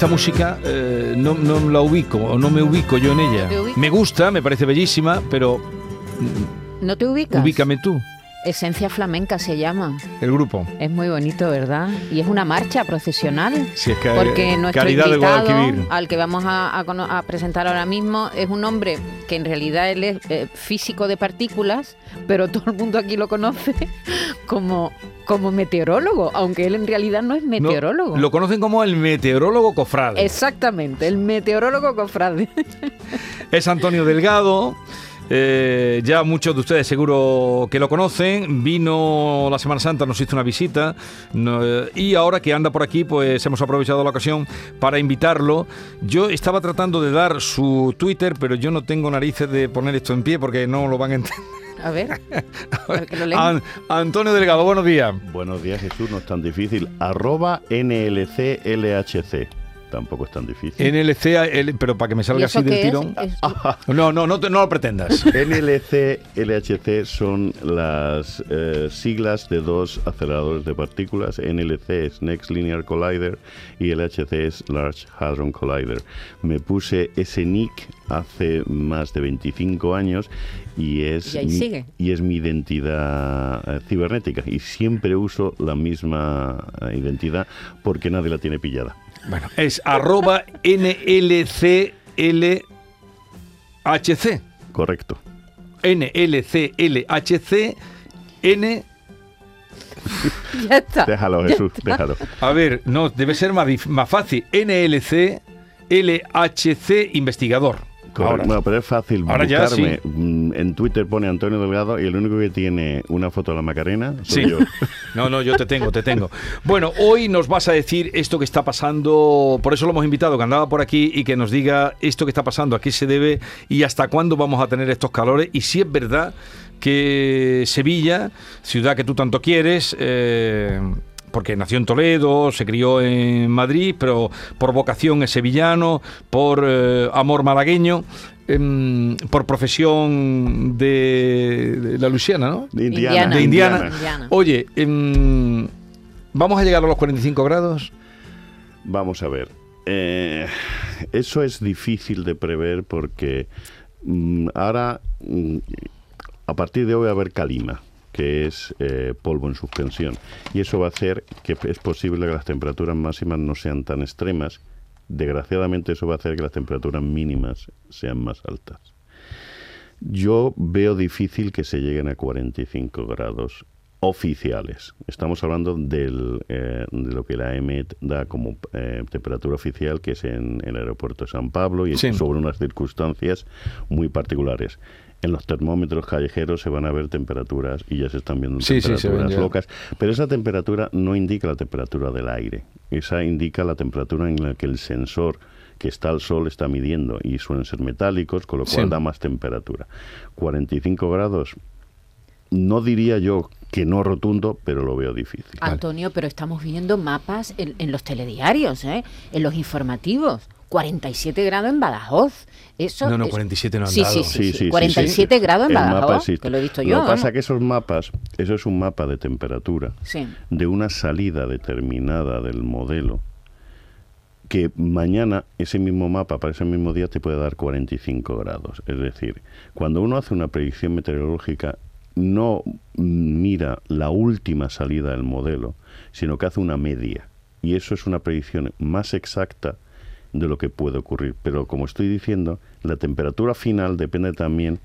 Esta música eh, no, no la ubico o no me ubico yo en ella. Me gusta, me parece bellísima, pero ¿No te ubicas? ubícame tú, Esencia flamenca se llama. el grupo. Es muy bonito, ¿verdad? Y es una marcha procesional. Si es que Porque nuestro Caridad de invitado, Guadalquivir. al que vamos a, a cono- a presentar ahora mismo, es un hombre que en realidad él es eh, físico de partículas, pero todo el mundo aquí lo conoce como, como meteorólogo, aunque él en realidad no es No, meteorólogo. lo conocen como el meteorólogo cofrade. Exactamente, el meteorólogo cofrade. Es Antonio Delgado. Eh, ya muchos de ustedes seguro que lo conocen. Vino la Semana Santa, nos hizo una visita. no, eh, y ahora que anda por aquí, pues hemos aprovechado la ocasión para invitarlo. Yo estaba tratando de dar su Twitter, pero yo no tengo narices de poner esto en pie porque no lo van a entender. A ver, a ver que lo leen. An- Antonio Delgado, buenos días. Buenos días, Jesús, no es tan difícil. Arroba NLCLHC. Tampoco es tan difícil. NLC, pero para que me ¿Y salga así del es? tirón. Es- No, no, no, te- no lo pretendas. NLC, LHC son las eh, siglas de dos aceleradores de partículas. NLC es Next Linear Collider y LHC es Large Hadron Collider. Me puse ese nick hace más de 25 años y es, Y mi, sigue. y es mi identidad eh, cibernética. Y siempre uso la misma eh, identidad porque nadie la tiene pillada. Bueno, es arroba NLCLHC. Correcto. NLCLHC. N. ya está. Déjalo, Jesús, déjalo. A ver, no, debe ser más, más fácil. NLC LHC investigador. Ahora. Bueno, pero es fácil Ahora ya buscarme. Mm, En Twitter pone Antonio Delgado y el único que tiene una foto de la Macarena soy Sí. yo. No, no, yo te tengo, te tengo. Bueno, hoy nos vas a decir esto que está pasando, por eso lo hemos invitado, que andaba por aquí y que nos diga esto que está pasando, a qué se debe y hasta cuándo vamos a tener estos calores y si es verdad que Sevilla, ciudad que tú tanto quieres, eh, porque nació en Toledo, se crió en Madrid, pero por vocación es sevillano, por eh, amor malagueño, em, por profesión de, de la Luciana, ¿no? De Indiana. de Indiana. Indiana. Indiana. Oye, em, ¿vamos a llegar a los 45 grados? Vamos a ver. Eh, eso es difícil de prever porque mm, ahora, mm, a partir de hoy, va a haber calima que es eh, polvo en suspensión. Y eso va a hacer que es posible que las temperaturas máximas no sean tan extremas. Desgraciadamente eso va a hacer que las temperaturas mínimas sean más altas. Yo veo difícil que se lleguen a 45 grados oficiales. Estamos hablando del, eh, de lo que la EMET da como eh, temperatura oficial, que es en, el aeropuerto de San Pablo y Sí. sobre unas circunstancias muy particulares. En los termómetros callejeros se van a ver temperaturas y ya se están viendo Sí, sí, se ven temperaturas locas, pero esa temperatura no indica la temperatura del aire, esa indica la temperatura en la que el sensor que está al sol está midiendo y suelen ser metálicos, con lo cual Sí. da más temperatura. 45 grados, no diría yo que no rotundo, pero lo veo difícil. Antonio, pero estamos viendo mapas en, en los telediarios, ¿eh? en los informativos. 47 grados en Badajoz. Eso No, no, es- 47 no han sí, dado. Sí, Sí, sí, sí, sí. sí, 47 sí. grados en Badajoz, que lo he visto Lo yo. que pasa vamos. que esos mapas, eso es un mapa de temperatura Sí. de una salida determinada del modelo que mañana ese mismo mapa para ese mismo día te puede dar 45 grados. Es decir, cuando uno hace una predicción meteorológica no mira la última salida del modelo, sino que hace una media. Y eso es una predicción más exacta de lo que puede ocurrir. Pero como estoy diciendo, la temperatura final depende también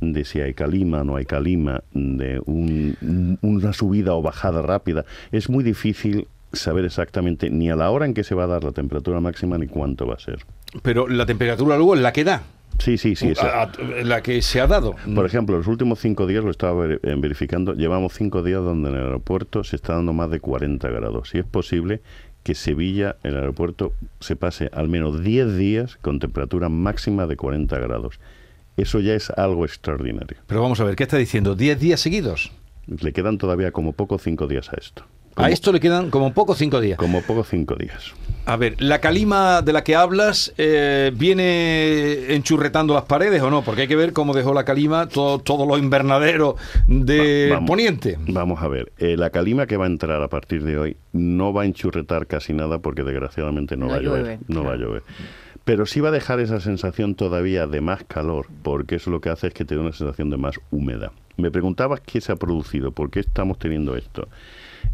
de si hay calima o no hay calima, de un- un- una subida o bajada rápida. Es muy difícil saber exactamente ni a la hora en que se va a dar la temperatura máxima ni cuánto va a ser. Pero la temperatura luego es la que da. Sí, sí, sí. A- a- la que se ha dado. Por ejemplo, los últimos cinco días, lo estaba eh, verificando, llevamos cinco días donde en el aeropuerto se está dando más de 40 grados. Y es posible que Sevilla, el aeropuerto, se pase al menos 10 días con temperatura máxima de 40 grados. Eso ya es algo extraordinario. Pero vamos a ver, ¿qué está diciendo? ¿10 días seguidos? Le quedan todavía como poco cinco días a esto. A esto le quedan como poco cinco días. Como poco cinco días. A ver, ¿la calima de la que hablas eh, viene enchurretando las paredes o no? Porque hay que ver cómo dejó la calima todo, todos los invernaderos de Va- vamos- Poniente. Vamos a ver, eh, la calima que va a entrar a partir de hoy no va a enchurretar casi nada porque desgraciadamente no, No va a llover. no va a llover. Pero sí va a dejar esa sensación todavía de más calor, porque eso lo que hace es que te da una sensación de más húmeda. Me preguntabas qué se ha producido, por qué estamos teniendo esto.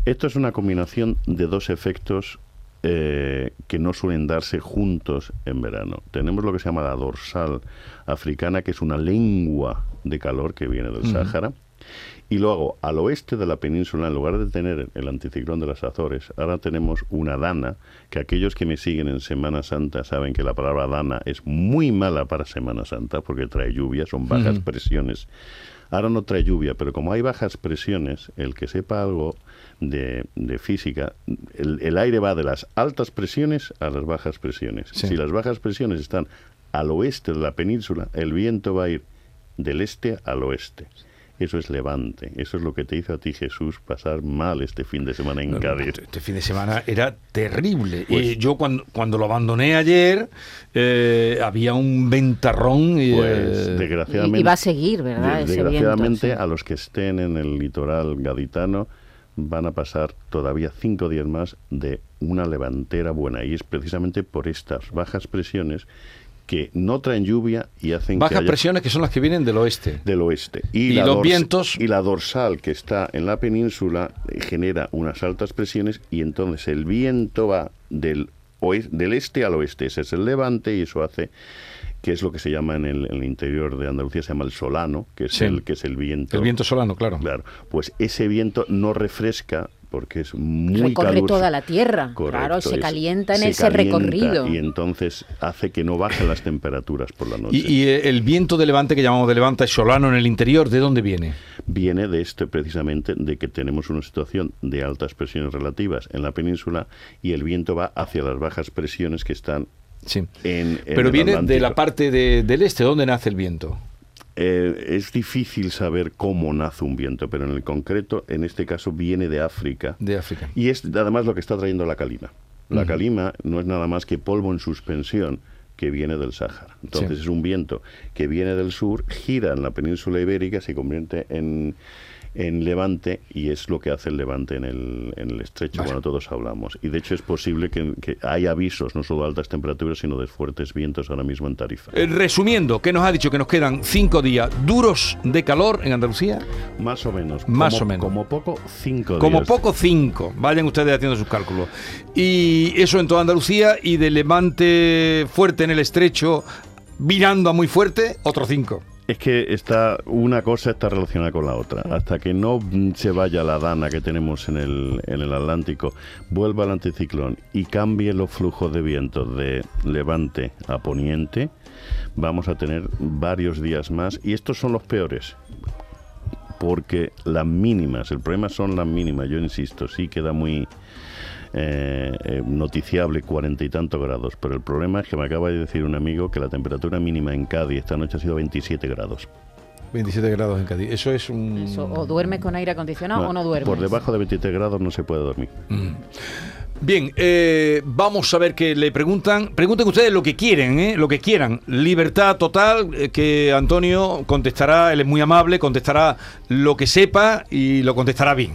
Esto es una combinación de dos efectos eh, que no suelen darse juntos en verano. Tenemos lo que se llama la dorsal africana, que es una lengua de calor que viene del Sáhara. Y luego, al oeste de la península, en lugar de tener el anticiclón de las Azores, ahora tenemos una dana, que aquellos que me siguen en Semana Santa saben que la palabra dana es muy mala para Semana Santa, porque trae lluvia, son bajas presiones. Ahora no trae lluvia, pero como hay bajas presiones, el que sepa algo de, de física, el, el aire va de las altas presiones a las bajas presiones. Sí. Si las bajas presiones están al oeste de la península, el viento va a ir del este al oeste. Eso es levante. Eso es lo que te hizo a ti Jesús pasar mal este fin de semana en No, Cádiz. Este, este fin de semana era terrible. Pues- y yo cuando, cuando lo abandoné ayer, eh, había un ventarrón. y, Pues eh, desgraciadamente, Y- y va a seguir, ¿verdad? de- Ese desgraciadamente viento, sí. a los que estén en el litoral gaditano van a pasar todavía cinco días más de una levantera buena y es precisamente por estas bajas presiones que no traen lluvia y hacen que bajas haya- presiones que son las que vienen del oeste. del oeste. Y la los vientos- Y la dorsal que está en la península eh, genera unas altas presiones y entonces el viento va del, oe- del este al oeste. Ese es el levante y eso hace que es lo que se llama en el, en el interior de Andalucía, se llama el solano, que es, Sí. el, que es el viento. El viento solano, claro. Claro, pues ese viento no refresca porque es muy Recorre caluroso. toda la tierra. Correcto, claro, se es- calienta en se ese calienta recorrido. Y entonces hace que no bajen las temperaturas por la noche. Y, y, eh, el viento de levante que llamamos de levante solano en el interior, ¿de dónde viene? viene de este precisamente de que tenemos una situación de altas presiones relativas en la península y el viento va hacia las bajas presiones que están Sí. en, en Pero el viene de la parte de- del este, ¿dónde nace el viento? Eh, es difícil saber cómo nace un viento, pero en el concreto, en este caso, viene de África. De África. Y es además lo que está trayendo la calima. La calima no es nada más que polvo en suspensión que viene del Sáhara. Entonces Sí. es un viento que viene del sur, gira en la península ibérica, se convierte en, en levante y es lo que hace el levante en el, en el estrecho Vale. cuando todos hablamos. Y de hecho es posible que, que haya avisos no solo de altas temperaturas, sino de fuertes vientos ahora mismo en Tarifa. Eh, resumiendo, ¿qué nos ha dicho? Que nos quedan cinco días duros de calor en Andalucía. Más o menos. Más como, o menos. Como poco, cinco Como días. poco cinco. Vayan ustedes haciendo sus cálculos. Y eso en toda Andalucía y de levante fuerte en el estrecho, virando a muy fuerte, otro cinco. Es que está una cosa está relacionada con la otra. Hasta que no se vaya la dana que tenemos en el, en el Atlántico, vuelva el anticiclón y cambie los flujos de viento de levante a poniente, vamos a tener varios días más. Y estos son los peores. Porque las mínimas, el problema son las mínimas, yo insisto, sí queda muy eh, eh, noticiable cuarenta y tantos grados, pero el problema es que me acaba de decir un amigo que la temperatura mínima en Cádiz esta noche ha sido 27 grados. 27 grados en Cádiz. Eso es un... Eso, o duermes con aire acondicionado o no duermes. Por debajo de 23 grados no se puede dormir. Mm. Bien, eh, vamos a ver que le preguntan. Pregunten ustedes lo que quieren, ¿eh? lo que quieran. Libertad total, eh, que Antonio contestará, él es muy amable, contestará lo que sepa y lo contestará bien.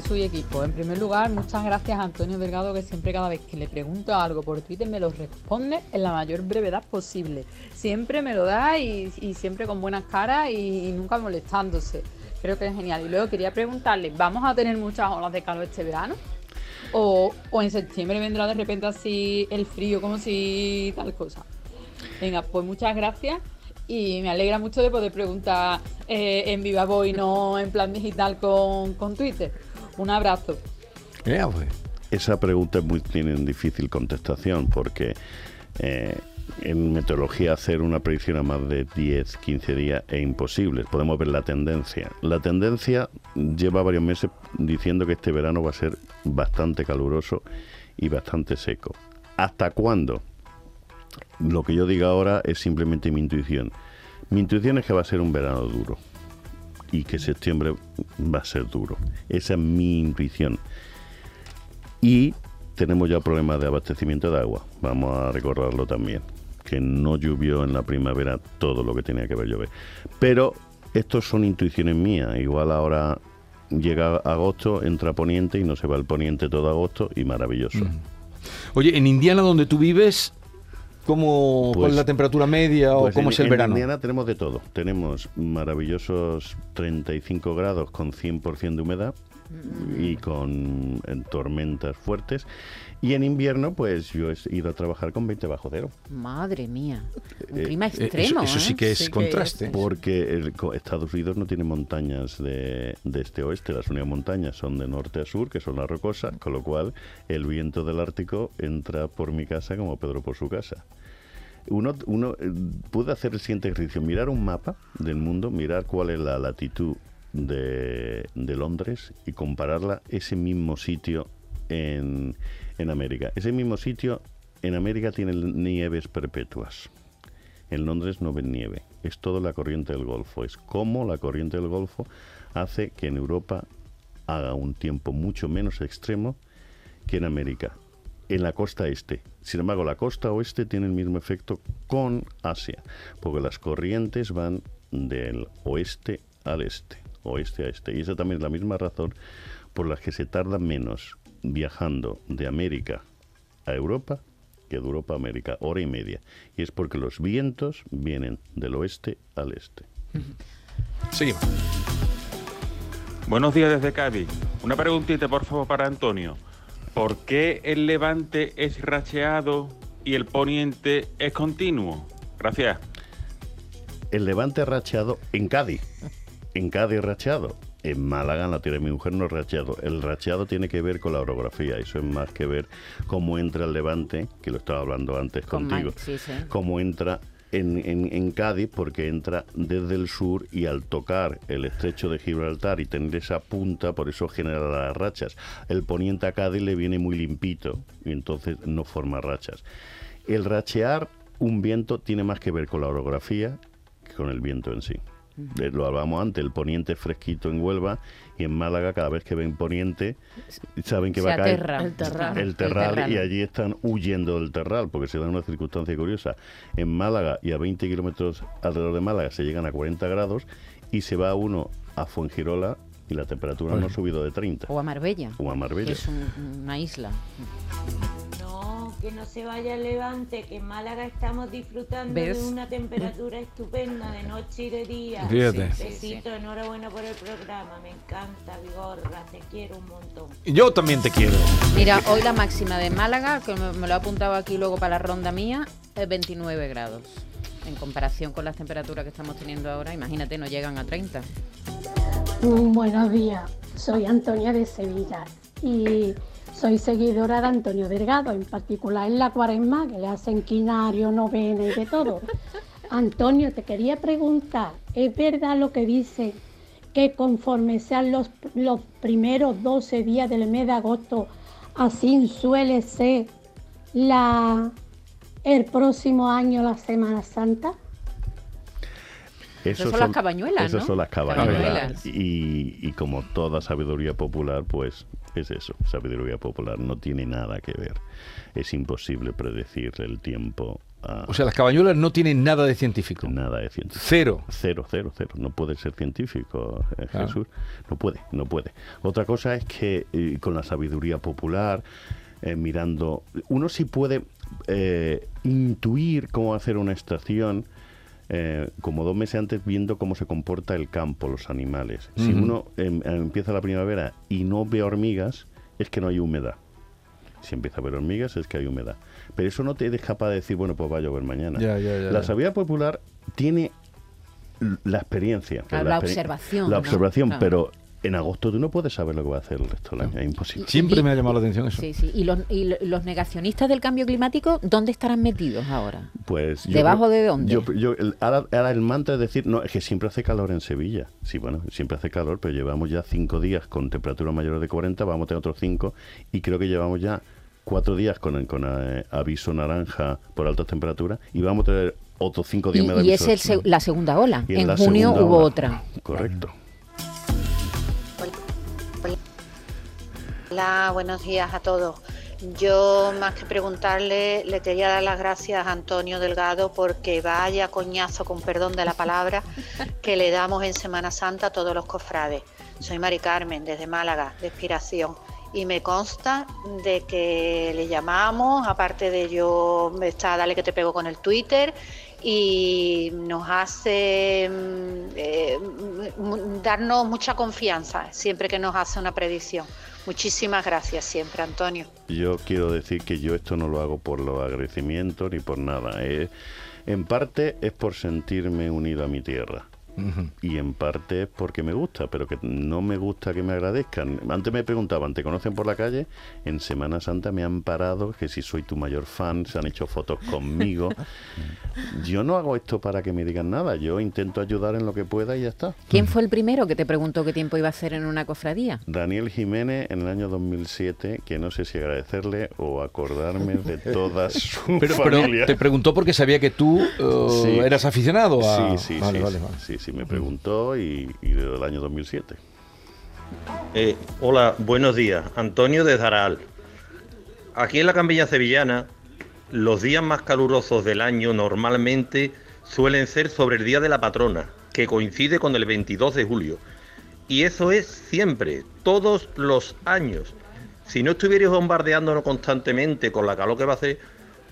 Jesús equipo. En primer lugar, muchas gracias a Antonio Delgado, que siempre cada vez que le pregunto algo por Twitter me lo responde en la mayor brevedad posible. Siempre me lo da y, siempre con buenas caras y, nunca molestándose. Creo que es genial. Y luego quería preguntarle, ¿vamos a tener muchas olas de calor este verano? ¿O, o en septiembre vendrá de repente así el frío, como si tal cosa? Venga, pues muchas gracias y me alegra mucho de poder preguntar eh, en viva voz y no en plan digital con, con Twitter. Un abrazo. Pues. Esa pregunta es muy, tiene difícil contestación porque Eh, en meteorología hacer una predicción a más de 10, 15 días es imposible. Podemos ver la tendencia. La tendencia lleva varios meses diciendo que este verano va a ser bastante caluroso y bastante seco. ¿Hasta cuándo? Lo que yo diga ahora es simplemente mi intuición. Mi intuición es que va a ser un verano duro y que septiembre va a ser duro. Esa es mi intuición. Y tenemos ya problemas de abastecimiento de agua. Vamos a recordarlo también. Que no llovió en la primavera todo lo que tenía que ver llover. Pero estos son intuiciones mías. Igual ahora llega agosto, entra poniente y no se va el poniente todo agosto y maravilloso. Oye, en Indiana donde tú vives, ¿cómo Pues- cuál es la temperatura media o Pues cómo en- es el en verano? Indiana tenemos de todo. Tenemos maravillosos 35 grados con 100% de humedad y con eh, tormentas fuertes. Y en invierno, pues yo he ido a trabajar con 20 bajo cero. Madre mía. Un Eh, clima Eh, extremo. eso, eso sí ¿eh? que es Sí que contraste. es. Porque el co- Estados Unidos no tiene montañas de, de este a oeste, las únicas montañas son de norte a sur, que son las rocosas, con lo cual el viento del Ártico entra por mi casa como Pedro por su casa. Uno, uno puede hacer el siguiente ejercicio, mirar un mapa del mundo, mirar cuál es la latitud de, de Londres y compararla ese mismo sitio en, en América. Ese mismo sitio en América tiene nieves perpetuas. En Londres no ven nieve. Es todo la corriente del Golfo. Es como la corriente del Golfo hace que en Europa haga un tiempo mucho menos extremo que en América. En la costa este. Sin embargo, la costa oeste tiene el mismo efecto con Asia, porque las corrientes van del oeste al este, oeste a este. Y esa también es la misma razón por la que se tarda menos viajando de América a Europa que de Europa a América, hora y media. Y es porque los vientos vienen del oeste al este. Seguimos. Buenos días desde Cádiz. Una preguntita, por favor, para Antonio. ¿Por qué el levante es racheado y el poniente es continuo? Gracias. El levante racheado en Cádiz. En Cádiz racheado. En Málaga, en la tierra de mi mujer, no es racheado. El racheado tiene que ver con la orografía. Eso es más que ver cómo entra el levante, que lo estaba hablando antes Con contigo. Mike, sí, sí. Cómo entra en, en- en Cádiz, porque entra desde el sur y al tocar el estrecho de Gibraltar y tener esa punta, por eso genera las rachas. El poniente a Cádiz le viene muy limpito y entonces no forma rachas. El rachear un viento tiene más que ver con la orografía que con el viento en sí. Eh, Lo hablábamos antes, el poniente es fresquito en Huelva y en Málaga cada vez que ven poniente saben que Se va a caer. El terral. el terral, El terral. y allí están huyendo del terral porque se da una circunstancia curiosa. En Málaga y a 20 kilómetros alrededor de Málaga se llegan a 40 grados y se va uno a Fuengirola y la temperatura no ha subido de 30. O a Marbella. O a Marbella. que es un- una isla. No, que no se vaya al levante, que en Málaga estamos disfrutando ¿Ves? de una temperatura estupenda de noche y de día. Fíjate. Sí, Besito, enhorabuena por el programa, me encanta, Vigorra, te quiero un montón. Yo también te quiero. Mira, hoy la máxima de Málaga, que me, me lo he apuntado aquí luego para la ronda mía, es 29 grados. En comparación con las temperaturas que estamos teniendo ahora, imagínate, no llegan a 30. Mm, Buenos días, soy Antonia de Sevilla y soy seguidora de Antonio Delgado, en particular en la cuaresma, que le hacen quinario, novena y de todo. Antonio, te quería preguntar, ¿es verdad lo que dice que conforme sean los, los primeros 12 días del mes de agosto, así suele ser la, el próximo año la Semana Santa? Esas son las cabañuelas, Esas ¿no? son las cabañuelas. Cabañuelas. Y, y como toda sabiduría popular, pues es eso, sabiduría popular. No tiene nada que ver. Es imposible predecir el tiempo a O sea, las cabañuelas no tienen nada de científico. nada de científico. Cero. Cero, cero, cero. No puede ser científico, eh, Claro. Jesús. No puede, no puede. Otra cosa es que eh, con la sabiduría popular, eh, mirando, uno sí puede eh, intuir cómo hacer una estación. Eh, como dos meses antes viendo cómo se comporta el campo, los animales. Si uno em, empieza la primavera y no ve hormigas, es que no hay humedad. Si empieza a ver hormigas es que hay humedad. Pero eso no te es capaz de decir, bueno, pues va a llover mañana. Ya, ya, ya, la ya. sabiduría popular tiene la experiencia. Claro, pero la observación, La ¿no? observación, Claro. pero en agosto tú no puedes saber lo que va a hacer el resto del año, es imposible. Siempre Y- me ha llamado la atención eso. Sí, sí. ¿Y los, y lo- los negacionistas del cambio climático dónde estarán metidos ahora? Pues ¿Debajo de dónde? Yo, yo- el- ahora, ahora el mantra es decir, no, es que siempre hace calor en Sevilla. Sí, bueno, siempre hace calor, pero llevamos ya cinco días con temperaturas mayores de 40, vamos a tener otros cinco, y creo que llevamos ya cuatro días con, con eh, aviso naranja por altas temperaturas, y vamos a tener otros cinco días Y, y es el la segunda ola. Y En junio hubo ola. otra. Correcto. Hola, buenos días a todos. Yo, más que preguntarle, le quería dar las gracias a Antonio Delgado porque vaya coñazo, con perdón de la palabra, que le damos en Semana Santa a todos los cofrades. Soy Mari Carmen, desde Málaga, de Inspiración. Y me consta de que le llamamos, aparte de yo, está Dale que te pego con el Twitter, y nos hace mm, eh, mm, darnos mucha confianza siempre que nos hace una predicción. Muchísimas gracias siempre, Antonio. Yo quiero decir que yo esto no lo hago por los agradecimientos ni por nada. eh. En parte es por sentirme unido a mi tierra. Y en parte es porque me gusta, pero que no me gusta que me agradezcan. Antes me preguntaban, ¿te conocen por la calle? En Semana Santa me han parado, que si soy tu mayor fan, se han hecho fotos conmigo. Yo no hago esto para que me digan nada, yo intento ayudar en lo que pueda y ya está. ¿Quién fue el primero que te preguntó qué tiempo iba a hacer en una cofradía? Daniel Jiménez en el año 2007, que no sé si agradecerle o acordarme de toda su Pero, pero te preguntó porque sabía que tú eh, Sí. eras aficionado a... Sí, sí, Vale, sí, vale, sí, vale. sí, me preguntó y, y desde el año 2007. Eh, hola, buenos días. Antonio de Zaral. Aquí en la campiña sevillana, los días más calurosos del año normalmente suelen ser sobre el Día de la Patrona, que coincide con el 22 de julio. Y eso es siempre, todos los años. Si no estuvierais bombardeándonos constantemente con la calor que va a hacer,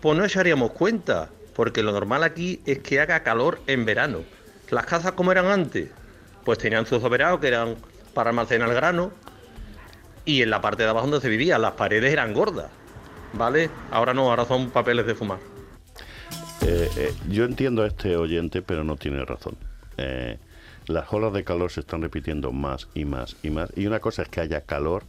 pues no echaríamos cuenta, porque lo normal aquí es que haga calor en verano. Las casas como eran antes, pues tenían sus soberados que eran para almacenar grano, y en la parte de abajo donde se vivía, las paredes eran gordas, ¿vale? Ahora no, ahora son papeles de fumar. Eh, eh, yo entiendo a este oyente, pero no tiene razón. Eh, las olas de calor se están repitiendo más y más y más. Y una cosa es que haya calor.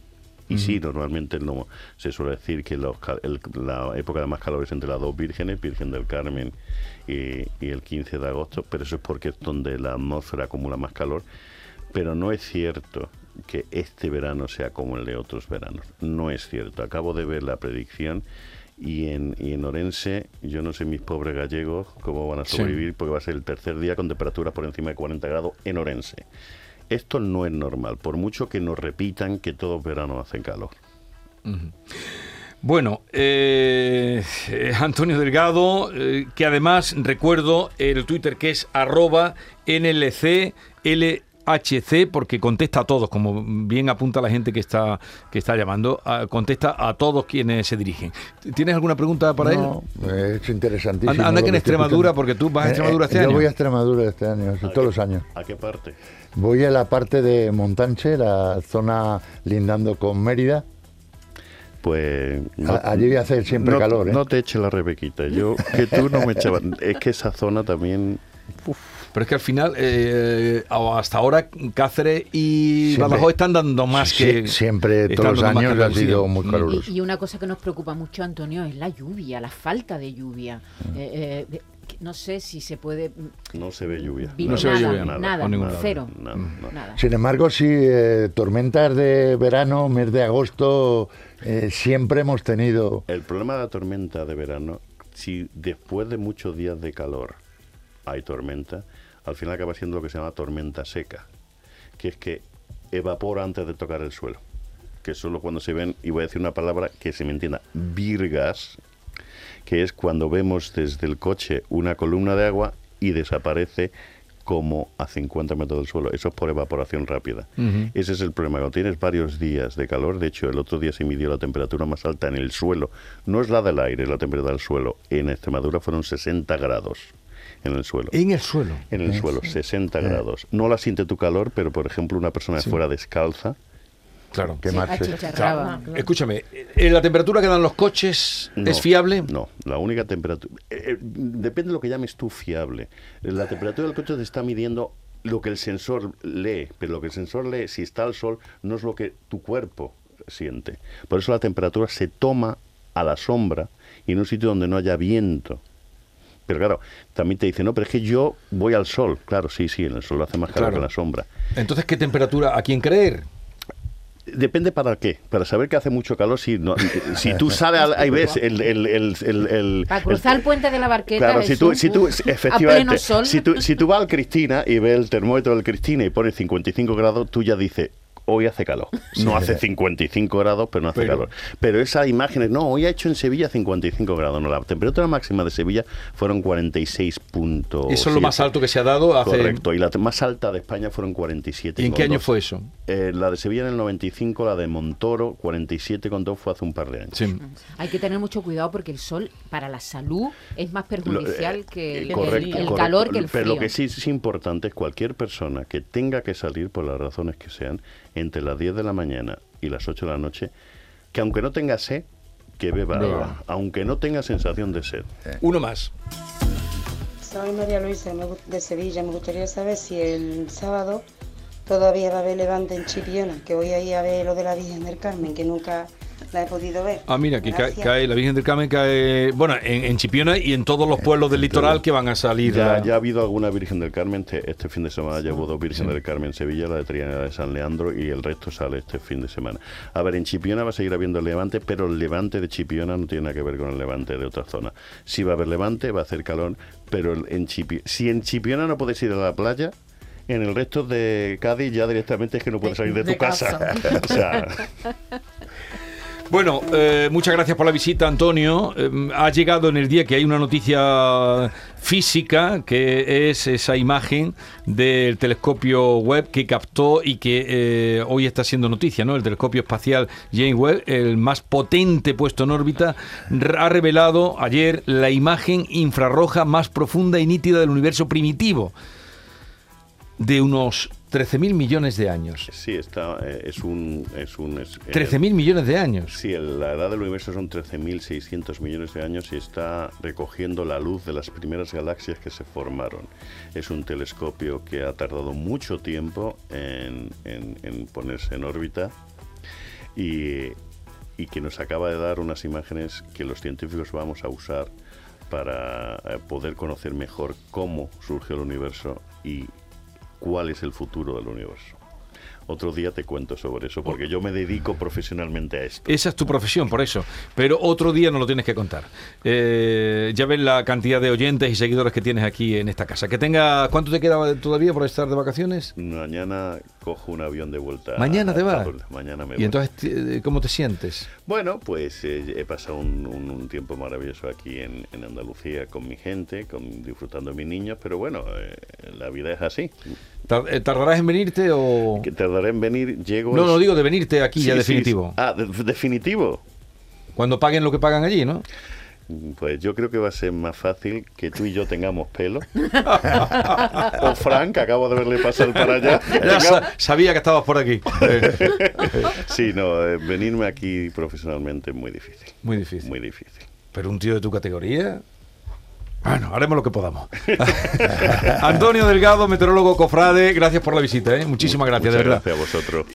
Y sí, normalmente no, se suele decir que los el- la época de más calor es entre las dos vírgenes, Virgen del Carmen y, y el 15 de agosto, pero eso es porque es donde la atmósfera acumula más calor. Pero no es cierto que este verano sea como el de otros veranos. No es cierto. Acabo de ver la predicción y en, y en Orense, yo no sé mis pobres gallegos cómo van a Sí. sobrevivir porque va a ser el tercer día con temperaturas por encima de 40 grados en Orense. Esto no es normal, por mucho que nos repitan que todos veranos hacen calor. Bueno, eh, eh, Antonio Delgado, eh, que además recuerdo el Twitter que es arroba NLCLHC, porque contesta a todos, como bien apunta la gente que está, que está llamando, a- contesta a todos quienes se dirigen. ¿Tienes alguna pregunta para No, él? es interesantísimo. Anda, que en Extremadura, porque tú vas a Extremadura este yo año. voy a Extremadura este año, ¿A todos qué- los años. ¿A qué parte? Voy a la parte de Montanche, la zona lindando con Mérida. Pues... Allí voy a hacer siempre no- calor, ¿eh? No te eches la rebequita. Yo, que tú no me echabas... Es que esa zona también... Pero es que al final, eh, hasta ahora, Cáceres y Siempre. Badajoz están dando más Sí, que... siempre, todos los años ha sido muy Mm. caluroso. Y, y una cosa que nos preocupa mucho, Antonio, es la lluvia, la falta de lluvia. Mm. Eh, eh, no sé si se puede... No se ve lluvia. vi- No se ve nada, lluvia. Nada, lado. cero. Nada, Mm. Nada. Sin embargo, sí, eh, tormentas de verano, mes de agosto, eh, siempre hemos tenido. El problema de la tormenta de verano, si después de muchos días de calor hay tormenta, al final acaba siendo lo que se llama tormenta seca, que es que evapora antes de tocar el suelo. Que solo cuando se ven, y voy a decir una palabra que se me entienda, virgas, que es cuando vemos desde el coche una columna de agua y desaparece como a 50 metros del suelo. Eso es por evaporación rápida. Ese es el problema. Cuando tienes varios días de calor, de hecho, el otro día se midió la temperatura más alta en el suelo. No es la del aire, es la temperatura del suelo. En Extremadura fueron 60 grados en el suelo. En el suelo. En el suelo, 60 grados. No la siente tu calor, pero por ejemplo, una persona Sí. fuera descalza, Claro. Quemarse. Escúchame, ¿eh, ¿la temperatura que dan los coches No, es fiable? No, la única temperatura. eh, eh, depende de lo que llames tú fiable. La temperatura del coche te está midiendo lo que el sensor lee, pero lo que el sensor lee, si está al sol, no es lo que tu cuerpo siente. Por eso la temperatura se toma a la sombra y en un sitio donde no haya viento. Pero claro, también te dicen, no, pero es que yo voy al sol. Claro, sí, sí, en el sol lo hace más calor Claro. que en la sombra. Entonces, ¿qué temperatura? ¿A quién creer? Depende para qué. Para saber que hace mucho calor, si, no, si tú sales al- ahí ves el... el, el, el- el- Para cruzar el puente de la barqueta. Claro, si tú, si tú, efectivamente, A pleno sol. Si, tú, si tú vas al Cristina y ves el termómetro del Cristina y pone 55 grados, tú ya dices, hoy hace calor. No hace 55 grados, pero no hace Pero- calor. Pero esas imágenes, no, hoy ha hecho en Sevilla 55 grados. No, la temperatura máxima de Sevilla fueron 46 puntos. Eso es lo más alto que se ha dado hace... Correcto, y la más alta de España fueron 47. ¿Y en qué año fue eso? Eh, la de Sevilla en el 95, la de Montoro 47 con 2 fue hace un par de años. Sí. Hay que tener mucho cuidado porque el sol para la salud es más Lo- perjudicial eh, que eh, el, correcto, el correcto. calor que el frío. Pero lo que sí es importante es cualquier persona que tenga que salir, por las razones que sean, entre las 10 de la mañana y las 8 de la noche, que aunque no tenga sed, que beba aunque no tenga sensación de sed. Uno más. Soy María Luisa de Sevilla. Me gustaría saber si el sábado todavía va a haber levante en Chipiona, que voy a ir a ver lo de la Virgen del Carmen, que nunca la he podido ver. Ah, mira, que cae, cae la Virgen del Carmen, cae, bueno, en, en Chipiona y en todos los pueblos del litoral que van a salir. Ya, la- ya ha habido alguna Virgen del Carmen, este, este fin de semana ya hubo dos Virgen del Carmen en Sevilla, la de Triana de San Leandro y el resto sale este fin de semana. A ver, en Chipiona va a seguir habiendo el levante, pero el levante de Chipiona no tiene nada que ver con el levante de otra zona. Si va a haber levante, va a hacer calor, pero el- en Chipi- si en Chipiona no puedes ir a la playa, en el resto de Cádiz ya directamente es que no puedes salir de, de tu casa. casa. o sea, Bueno, eh, muchas gracias por la visita, Antonio. Eh, ha llegado en el día que hay una noticia física, que es esa imagen del telescopio Webb que captó y que eh, hoy está siendo noticia, ¿no? El telescopio espacial James Webb, el más potente puesto en órbita, ha revelado ayer la imagen infrarroja más profunda y nítida del universo primitivo, de unos 13.000 millones de años. sí, está, eh, es un... Es un es- eh, 13.000 millones de años. Sí, la edad del universo son 13.600 millones de años y está recogiendo la luz de las primeras galaxias que se formaron. Es un telescopio que ha tardado mucho tiempo en, en- en ponerse en órbita y, y que nos acaba de dar unas imágenes que los científicos vamos a usar para eh, poder conocer mejor cómo surgió el universo y cuál es el futuro del universo. Otro día te cuento sobre eso, porque yo me dedico profesionalmente a esto. Esa es tu profesión, por eso. Pero otro día no lo tienes que contar. Eh, ya ves la cantidad de oyentes y seguidores que tienes aquí en esta casa. Que tenga, ¿Cuánto te queda todavía por estar de vacaciones? Mañana cojo un avión de vuelta. Mañana te vas. Mañana me Y voy. entonces, eh, ¿cómo te sientes? Bueno, pues eh, he pasado un, un- un tiempo maravilloso aquí en, en Andalucía con mi gente, con, disfrutando de mis niños, pero bueno, eh, la vida es así. Eh, ¿Tardarás en venirte o...? Que tardaré en venir, llego... No, el- no digo de venirte aquí ya sí, definitivo. sí. Ah, de- definitivo. Cuando paguen lo que pagan allí, ¿no? Pues yo creo que va a ser más fácil que tú y yo tengamos pelo. o Frank, que acabo de verle pasar para allá. tengamos- sabía que estabas por aquí. Sí, no, eh, venirme aquí profesionalmente es muy difícil. Muy difícil. Muy difícil. Pero un tío de tu categoría... Bueno, haremos lo que podamos. Antonio Delgado, meteorólogo cofrade, gracias por la visita, ¿eh? Muchísimas gracias, de Muchas verdad. gracias a vosotros.